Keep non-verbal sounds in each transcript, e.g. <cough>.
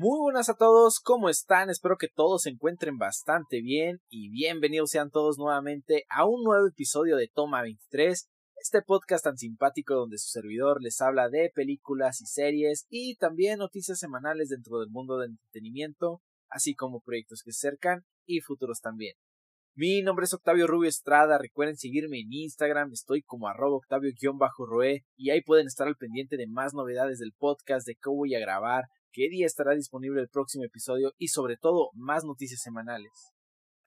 Muy buenas a todos, ¿cómo están? Espero que todos se encuentren bastante bien y bienvenidos sean todos nuevamente a un nuevo episodio de Toma 23, este podcast tan simpático donde su servidor les habla de películas y series y también noticias semanales dentro del mundo del entretenimiento, así como proyectos que se acercan y futuros también. Mi nombre es Octavio Rubio Estrada, recuerden seguirme en Instagram, estoy como arroba octavio-roe y ahí pueden estar al pendiente de más novedades del podcast, de qué voy a grabar, qué día estará disponible el próximo episodio y sobre todo más noticias semanales.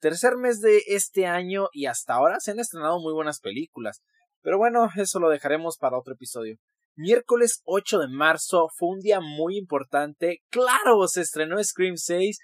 Tercer mes de este año y hasta ahora se han estrenado muy buenas películas, pero bueno, eso lo dejaremos para otro episodio. Miércoles 8 de marzo fue un día muy importante. Claro, se estrenó Scream 6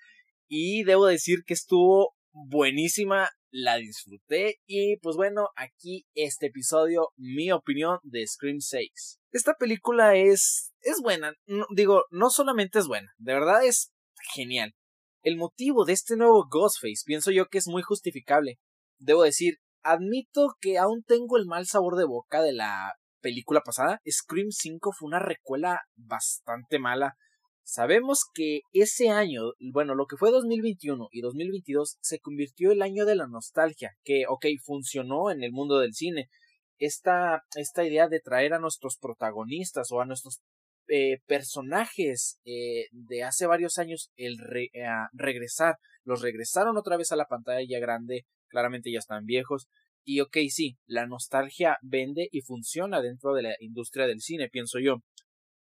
y debo decir que estuvo buenísima, la disfruté y pues bueno, aquí este episodio, mi opinión de Scream 6. Esta película es es buena, digo, no solamente es buena, de verdad es genial. El motivo de este nuevo Ghostface pienso yo que es muy justificable. Debo decir, admito que aún tengo el mal sabor de boca de la película pasada. Scream 5 fue una recuela bastante mala. Sabemos que ese año, bueno, lo que fue 2021 y 2022 se convirtió el año de la nostalgia, que, ok, funcionó en el mundo del cine. Esta, esta idea de traer a nuestros protagonistas o a nuestros eh, personajes eh, de hace varios años el regresar, los regresaron otra vez a la pantalla grande, claramente ya están viejos, y ok, sí, la nostalgia vende y funciona dentro de la industria del cine, pienso yo.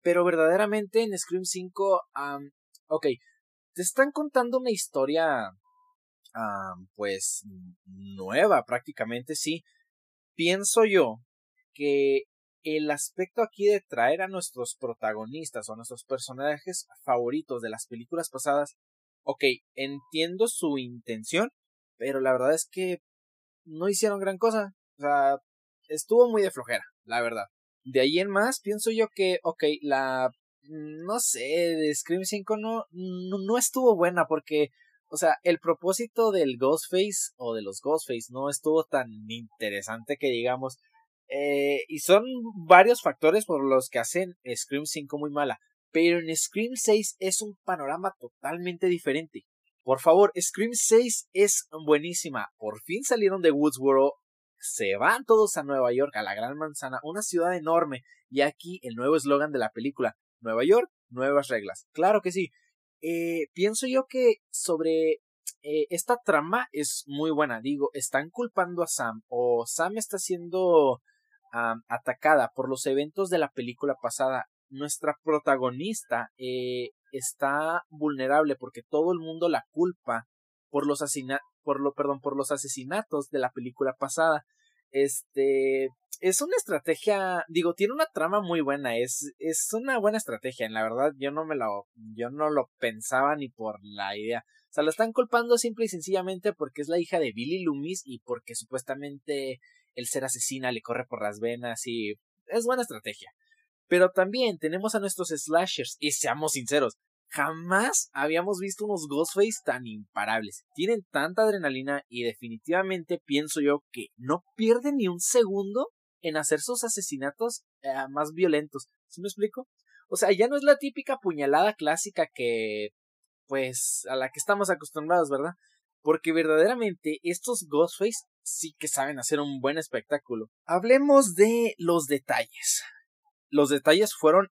Pero verdaderamente en Scream 5, ok, te están contando una historia, pues, nueva prácticamente, sí. Pienso yo que el aspecto aquí de traer a nuestros protagonistas o nuestros personajes favoritos de las películas pasadas, ok, entiendo su intención, pero la verdad es que no hicieron gran cosa. O sea, estuvo muy de flojera, la verdad. De ahí en más, pienso yo que, ok, la, no sé, de Scream 5 no, no, no estuvo buena porque, o sea, el propósito del Ghostface o de los Ghostface no estuvo tan interesante que digamos, eh, y son varios factores por los que hacen Scream 5 muy mala. Pero en Scream 6 es un panorama totalmente diferente. Por favor, Scream 6 es buenísima. Por fin salieron de Woodsboro. Se van todos a Nueva York, a la Gran Manzana, una ciudad enorme. Y aquí el nuevo eslogan de la película. Nueva York, nuevas reglas. Claro que sí. Eh, pienso yo que sobre eh, esta trama es muy buena. Digo, están culpando a Sam o Sam está siendo atacada por los eventos de la película pasada. Nuestra protagonista eh, está vulnerable porque todo el mundo la culpa por los por lo perdón por los asesinatos de la película pasada. Este es una estrategia, digo, tiene una trama muy buena, es, es una buena estrategia, en la verdad yo no me lo, yo no lo pensaba ni por la idea. O sea, la están culpando simple y sencillamente porque es la hija de Billy Loomis y porque supuestamente el ser asesina le corre por las venas y es buena estrategia. Pero también tenemos a nuestros slashers y seamos sinceros, jamás habíamos visto unos Ghostface tan imparables. Tienen tanta adrenalina y definitivamente pienso yo que no pierden ni un segundo en hacer sus asesinatos eh, más violentos. ¿Sí me explico? O sea, ya no es la típica puñalada clásica que pues a la que estamos acostumbrados, ¿verdad? Porque verdaderamente estos Ghostface sí que saben hacer un buen espectáculo. Hablemos de los detalles. Los detalles fueron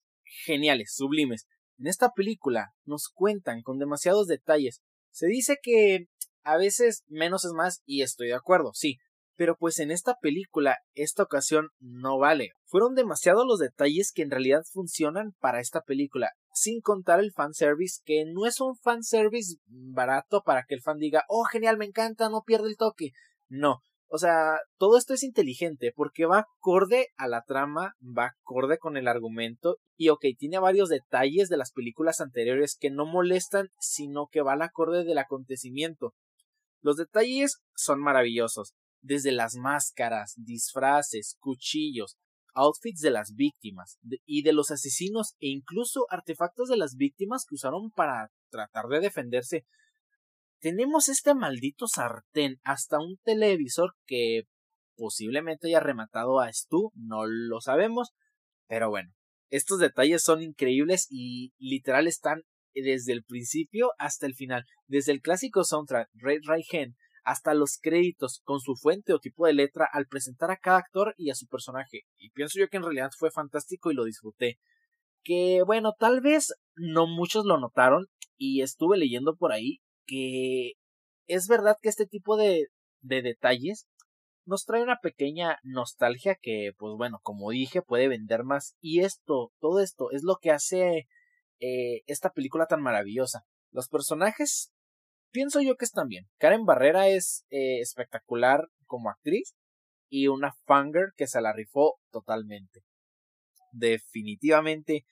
geniales, sublimes. En esta película nos cuentan con demasiados detalles. Se dice que a veces menos es más y estoy de acuerdo, sí. Pero pues en esta película esta ocasión no vale. Fueron demasiados los detalles que en realidad funcionan para esta película, sin contar el fanservice, que no es un fanservice barato para que el fan diga, oh genial, me encanta, no pierde el toque. No, o sea, todo esto es inteligente porque va acorde a la trama, va acorde con el argumento y ok, tiene varios detalles de las películas anteriores que no molestan, sino que va al acorde del acontecimiento. Los detalles son maravillosos, desde las máscaras, disfraces, cuchillos, outfits de las víctimas y de los asesinos e incluso artefactos de las víctimas que usaron para tratar de defenderse tenemos este maldito sartén, hasta un televisor que posiblemente haya rematado a Stu, no lo sabemos, pero bueno, estos detalles son increíbles y literal están desde el principio hasta el final, desde el clásico soundtrack Red hasta los créditos con su fuente o tipo de letra al presentar a cada actor y a su personaje. Y pienso yo que en realidad fue fantástico y lo disfruté. Que bueno, tal vez no muchos lo notaron y estuve leyendo por ahí que es verdad que este tipo de, de detalles nos trae una pequeña nostalgia que, pues bueno, como dije, puede vender más. Y esto, todo esto, es lo que hace eh, esta película tan maravillosa. Los personajes, pienso yo que están bien. Karen Barrera es eh, espectacular como actriz y una fanger que se la rifó totalmente. Definitivamente,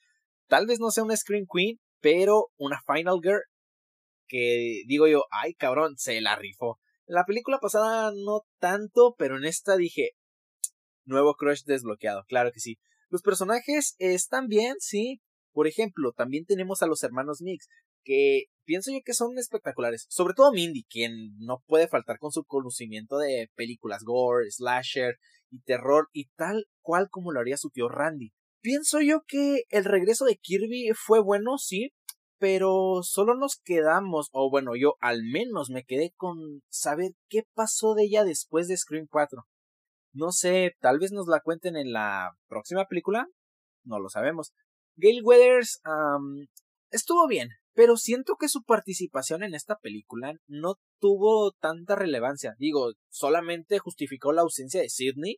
tal vez no sea una Screen Queen, pero una Final Girl que digo yo, ay cabrón, se la rifó. La película pasada no tanto, pero en esta dije, nuevo crush desbloqueado, claro que sí. Los personajes están bien, sí. Por ejemplo, también tenemos a los hermanos Mix, que pienso yo que son espectaculares. Sobre todo Mindy, quien no puede faltar con su conocimiento de películas gore, slasher y terror, y tal cual como lo haría su tío Randy. Pienso yo que el regreso de Kirby fue bueno, sí, pero solo nos quedamos, o bueno, yo al menos me quedé con saber qué pasó de ella después de Scream 4. No sé, tal vez nos la cuenten en la próxima película, no lo sabemos. Gail Weathers estuvo bien, pero siento que su participación en esta película no tuvo tanta relevancia. Digo, solamente justificó la ausencia de Sidney,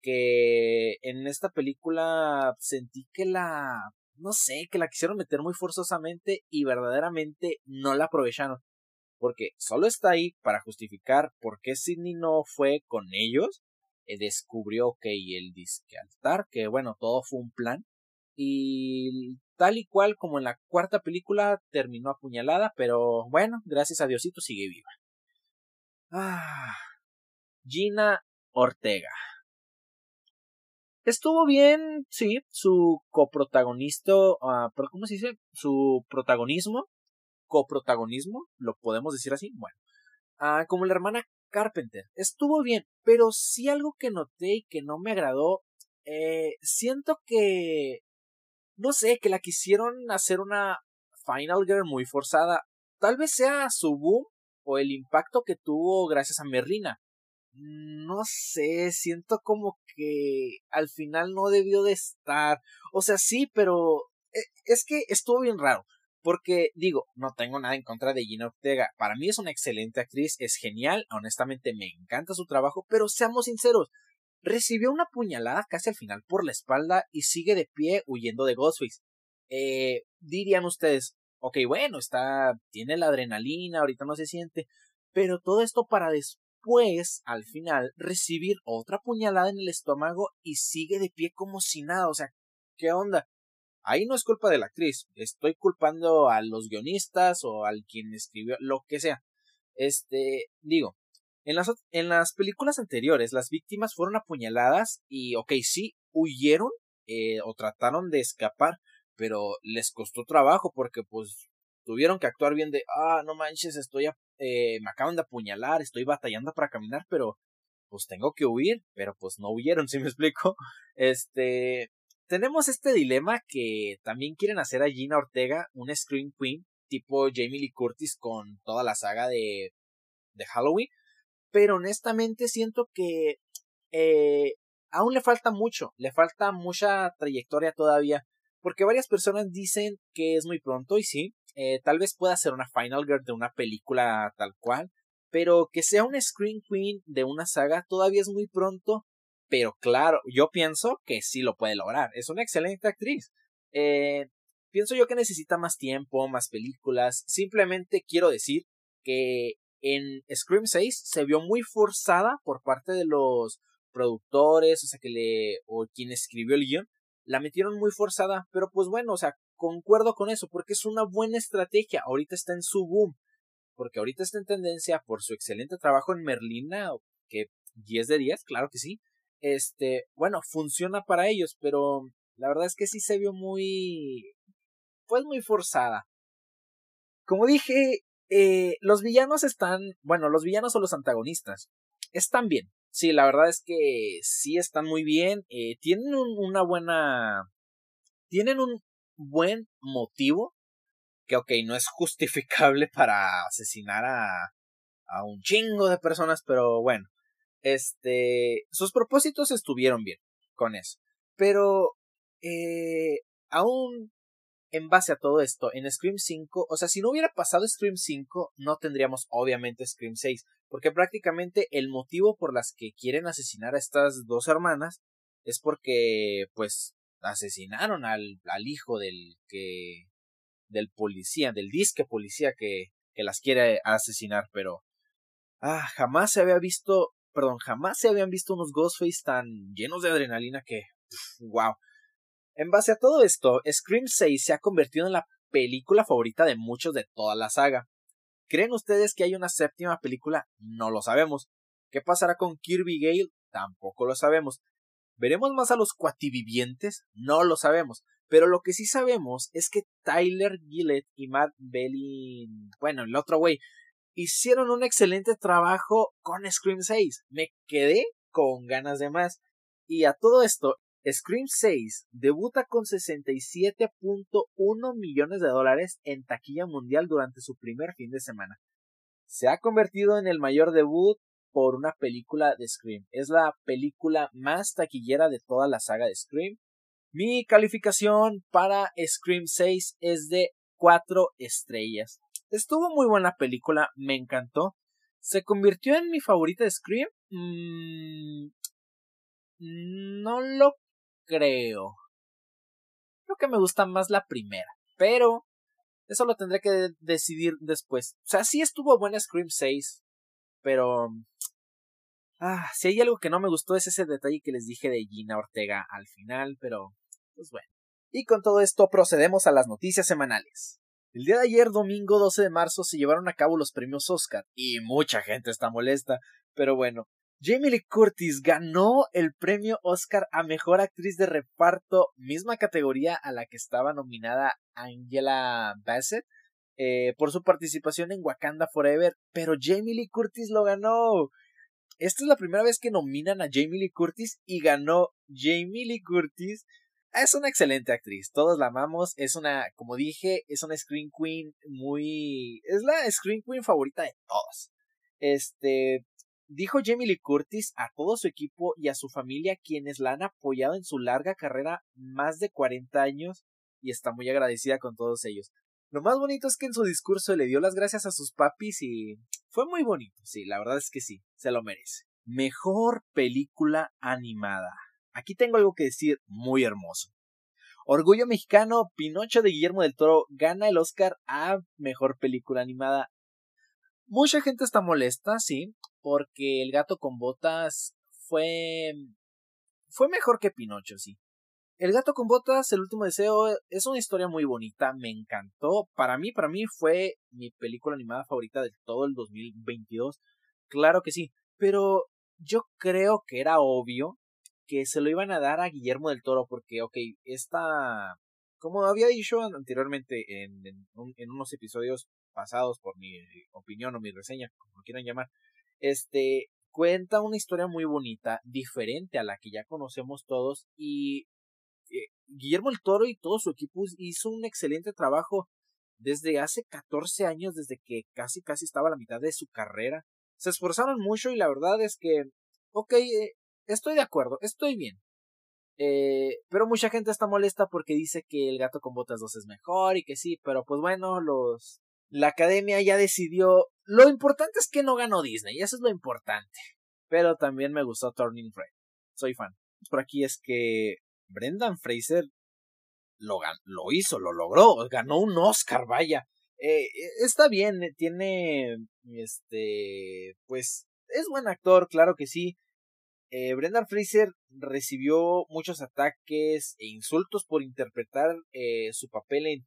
que en esta película sentí que la no sé, que la quisieron meter muy forzosamente y verdaderamente no la aprovecharon. Porque solo está ahí para justificar por qué Sidney no fue con ellos. Eh, descubrió que el disque altar, que bueno, todo fue un plan. Y tal y cual como en la cuarta película terminó apuñalada, pero bueno, gracias a Diosito sigue viva. Ah, Gina Ortega. Estuvo bien, sí, su coprotagonista, uh, ¿cómo se dice? Su protagonismo, coprotagonismo, lo podemos decir así, bueno, uh, como la hermana Carpenter, estuvo bien, pero sí algo que noté y que no me agradó, eh, siento que, no sé, que la quisieron hacer una Final Girl muy forzada, tal vez sea su boom o el impacto que tuvo gracias a Merlina, no sé, siento como que al final no debió de estar. O sea, sí, pero eh, es que estuvo bien raro. Porque digo, no tengo nada en contra de Gina Ortega. Para mí es una excelente actriz, es genial, honestamente me encanta su trabajo, pero seamos sinceros, recibió una puñalada casi al final por la espalda y sigue de pie huyendo de Ghostface. Eh, dirían ustedes, ok, bueno, está, tiene la adrenalina, ahorita no se siente, pero todo esto para después al final, recibir otra puñalada en el estómago y sigue de pie como si nada. O sea, ¿qué onda? Ahí no es culpa de la actriz. Estoy culpando a los guionistas o al quien escribió, lo que sea. Este, digo, en las, en las películas anteriores, las víctimas fueron apuñaladas y, ok, sí, huyeron eh, o trataron de escapar, pero les costó trabajo porque, pues, tuvieron que actuar bien de, ah, no manches, estoy eh, me acaban de apuñalar, estoy batallando para caminar, pero pues tengo que huir, pero pues no huyeron, <laughs> si me explico. Este, tenemos este dilema que también quieren hacer a Gina Ortega, una Scream Queen, tipo Jamie Lee Curtis con toda la saga de, de Halloween, pero honestamente siento que eh, aún le falta mucho, le falta mucha trayectoria todavía, porque varias personas dicen que es muy pronto, y sí, eh, tal vez pueda ser una Final Girl de una película tal cual, pero que sea una Screen Queen de una saga todavía es muy pronto, pero claro, yo pienso que sí lo puede lograr. Es una excelente actriz. Eh, pienso yo que necesita más tiempo, más películas. Simplemente quiero decir que en Scream 6 se vio muy forzada por parte de los productores, o sea, que le, o quien escribió el guion, la metieron muy forzada, pero pues bueno, o sea, concuerdo con eso, porque es una buena estrategia. Ahorita está en su boom, porque ahorita está en tendencia por su excelente trabajo en Merlina, que 10 de 10, claro que sí. Este, bueno, funciona para ellos, pero la verdad es que sí se vio muy, pues muy forzada. Como dije, eh, los villanos están, bueno, los villanos o los antagonistas están bien. Sí, la verdad es que sí están muy bien. Eh, tienen una buena. Tienen un buen motivo que ok, no es justificable <laughs> para asesinar a, a un chingo de personas, pero bueno, este, sus propósitos estuvieron bien con eso. Pero, eh, aún en base a todo esto, en Scream 5, o sea, si no hubiera pasado Scream 5, no tendríamos obviamente Scream 6, porque prácticamente el motivo por las que quieren asesinar a estas dos hermanas es porque, pues, asesinaron al, al hijo del que, del policía, del disque policía que, que las quiere asesinar, pero, ah, jamás se había visto, perdón, jamás se habían visto unos Ghostface tan llenos de adrenalina que, wow. En base a todo esto, Scream 6 se ha convertido en la película favorita de muchos de toda la saga. ¿Creen ustedes que hay una séptima película? No lo sabemos. ¿Qué pasará con Kirby Gale? Tampoco lo sabemos. ¿Veremos más a los cuativivientes? No lo sabemos. Pero lo que sí sabemos es que Tyler Gillett y Matt Belling, bueno, el otro güey, hicieron un excelente trabajo con Scream 6. Me quedé con ganas de más. Y a todo esto, Scream 6 debuta con 67.1 millones de dólares en taquilla mundial durante su primer fin de semana. Se ha convertido en el mayor debut por una película de Scream. Es la película más taquillera de toda la saga de Scream. Mi calificación para Scream 6 es de 4 estrellas. Estuvo muy buena película, me encantó. ¿Se convirtió en mi favorita de Scream? Mm, no lo creo. Creo que me gusta más la primera, pero eso lo tendré que decidir después. O sea, sí estuvo buena Scream 6, pero... Ah, si hay algo que no me gustó es ese detalle que les dije de Gina Ortega al final, pero... Pues bueno. Y con todo esto procedemos a las noticias semanales. El día de ayer, domingo 12 de marzo, se llevaron a cabo los premios Oscar, y mucha gente está molesta, pero bueno, Jamie Lee Curtis ganó el premio Oscar a Mejor Actriz de Reparto, misma categoría a la que estaba nominada Angela Bassett eh, por su participación en Wakanda Forever, pero Jamie Lee Curtis lo ganó. Esta es la primera vez que nominan a Jamie Lee Curtis y ganó Jamie Lee Curtis. Es una excelente actriz, todos la amamos, es una, como dije, es una Screen Queen muy... es la Screen Queen favorita de todos. Este, Dijo Jamie Lee Curtis a todo su equipo y a su familia quienes la han apoyado en su larga carrera más de 40 años y está muy agradecida con todos ellos. Lo más bonito es que en su discurso le dio las gracias a sus papis y fue muy bonito, sí, la verdad es que sí, se lo merece. Mejor película animada. Aquí tengo algo que decir muy hermoso. Orgullo Mexicano, Pinocho de Guillermo del Toro gana el Oscar a Mejor Película Animada. Mucha gente está molesta, sí, porque el gato con botas fue fue mejor que Pinocho, sí. El gato con botas, el último deseo, es una historia muy bonita, me encantó. Para mí, para mí fue mi película animada favorita de todo el 2022. Claro que sí, pero yo creo que era obvio que se lo iban a dar a Guillermo del Toro porque, ok, esta, como había dicho anteriormente en, en unos episodios pasados por mi opinión o mi reseña, como quieran llamar, este, cuenta una historia muy bonita, diferente a la que ya conocemos todos y eh, Guillermo el Toro y todo su equipo hizo un excelente trabajo desde hace 14 años, desde que casi casi estaba a la mitad de su carrera. Se esforzaron mucho y la verdad es que, ok, eh, estoy de acuerdo, estoy bien. Eh, pero mucha gente está molesta porque dice que el gato con botas 2 es mejor y que sí, pero pues bueno, los la academia ya decidió. Lo importante es que no ganó Disney, eso es lo importante. Pero también me gustó Turning Red. Soy fan. Por aquí es que Brendan Fraser lo, lo hizo, lo logró, ganó un Oscar, vaya. Eh, está bien, eh, tiene, este, pues, es buen actor, claro que sí. Eh, Brendan Fraser recibió muchos ataques e insultos por interpretar eh, su papel en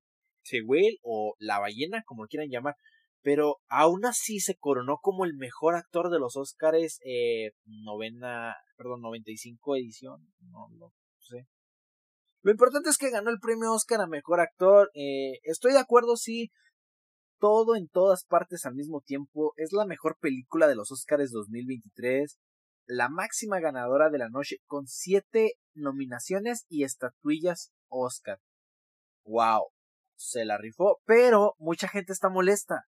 Whale o La Ballena, como lo quieran llamar, pero aún así se coronó como el mejor actor de los Oscars, eh, novena, perdón, 95 edición, no lo importante es que ganó el premio Oscar a mejor actor. Eh, estoy de acuerdo, sí. Todo en todas partes al mismo tiempo. Es la mejor película de los Oscars 2023. La máxima ganadora de la noche con siete nominaciones y estatuillas Oscar. ¡Wow! se la rifó, pero mucha gente está molesta.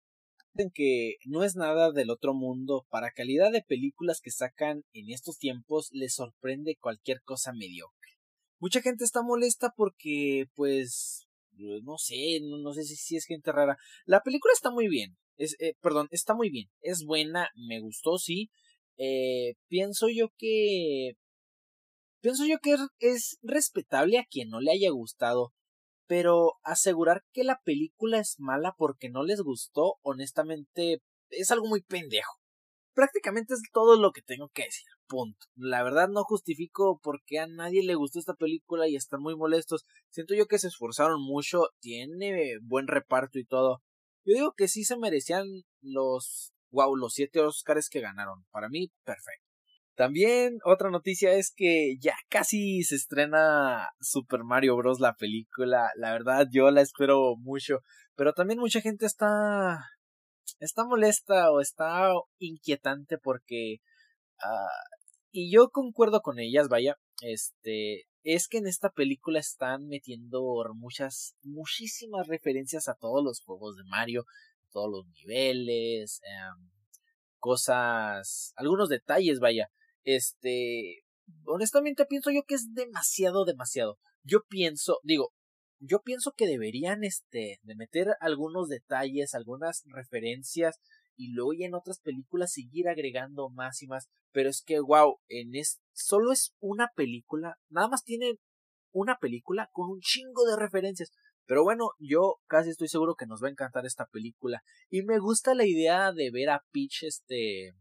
En que no es nada del otro mundo, para calidad de películas que sacan en estos tiempos les sorprende cualquier cosa mediocre. Mucha gente está molesta porque, pues, no sé, no, sé si, es gente rara. La película está muy bien, es, eh, perdón, está muy bien, es buena, me gustó, sí. Eh, pienso yo que pienso yo que es respetable a quien no le haya gustado pero asegurar que la película es mala porque no les gustó, honestamente, es algo muy pendejo. Prácticamente es todo lo que tengo que decir. Punto. La verdad no justifico por qué a nadie le gustó esta película y están muy molestos. Siento yo que se esforzaron mucho, tiene buen reparto y todo. Yo digo que sí se merecían los wow, los siete Oscars que ganaron. Para mí, perfecto. También otra noticia es que ya casi se estrena Super Mario Bros. la película. La verdad yo la espero mucho. Pero también mucha gente está... está molesta o está inquietante porque... Uh, y yo concuerdo con ellas, vaya. Este... Es que en esta película están metiendo muchas, muchísimas referencias a todos los juegos de Mario, todos los niveles, em, cosas, algunos detalles, vaya. Este, honestamente pienso yo que es demasiado, demasiado. Yo pienso, digo, yo pienso que deberían, este, de meter algunos detalles, algunas referencias y luego ya en otras películas seguir agregando más y más. Pero es que, wow, en es, solo es una película, nada más tienen una película con un chingo de referencias. Pero bueno, yo casi estoy seguro que nos va a encantar esta película. Y me gusta la idea de ver a Peach, este,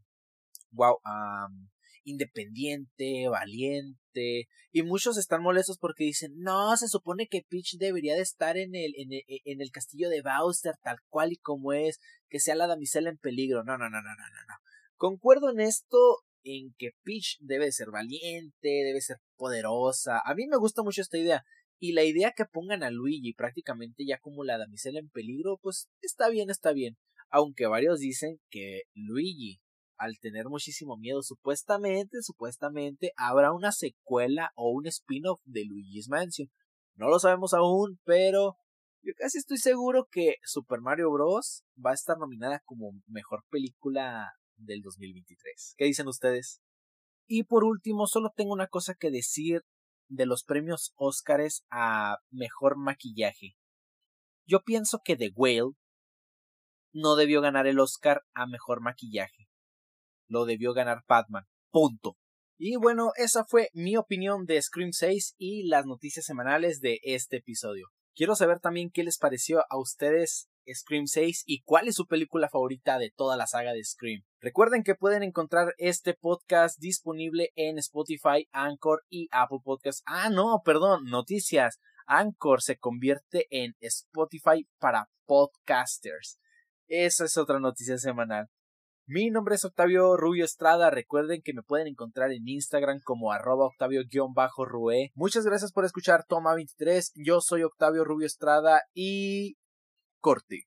wow, um, independiente, valiente, y muchos están molestos porque dicen, no, se supone que Peach debería de estar en el, el, en el castillo de Bowser tal cual y como es, que sea la damisela en peligro. No, no, no, no, no, no, no. Concuerdo en esto, en que Peach debe ser valiente, debe ser poderosa. A mí me gusta mucho esta idea. Y la idea que pongan a Luigi prácticamente ya como la damisela en peligro, pues está bien, está bien. Aunque varios dicen que Luigi al tener muchísimo miedo, supuestamente, supuestamente habrá una secuela o un spin-off de Luigi's Mansion. No lo sabemos aún, pero yo casi estoy seguro que Super Mario Bros. va a estar nominada como mejor película del 2023. ¿Qué dicen ustedes? Y por último, solo tengo una cosa que decir de los premios Óscares a mejor maquillaje. Yo pienso que The Whale no debió ganar el Oscar a mejor maquillaje lo debió ganar Batman. Punto. Y bueno, esa fue mi opinión de Scream 6 y las noticias semanales de este episodio. Quiero saber también qué les pareció a ustedes Scream 6 y cuál es su película favorita de toda la saga de Scream. Recuerden que pueden encontrar este podcast disponible en Spotify, Anchor y Apple Podcasts. Ah, no, perdón, noticias. Anchor se convierte en Spotify para podcasters. Esa es otra noticia semanal. Mi nombre es Octavio Rubio Estrada. Recuerden que me pueden encontrar en Instagram como arroba Octavio-Rue. Muchas gracias por escuchar Toma 23. Yo soy Octavio Rubio Estrada y corte.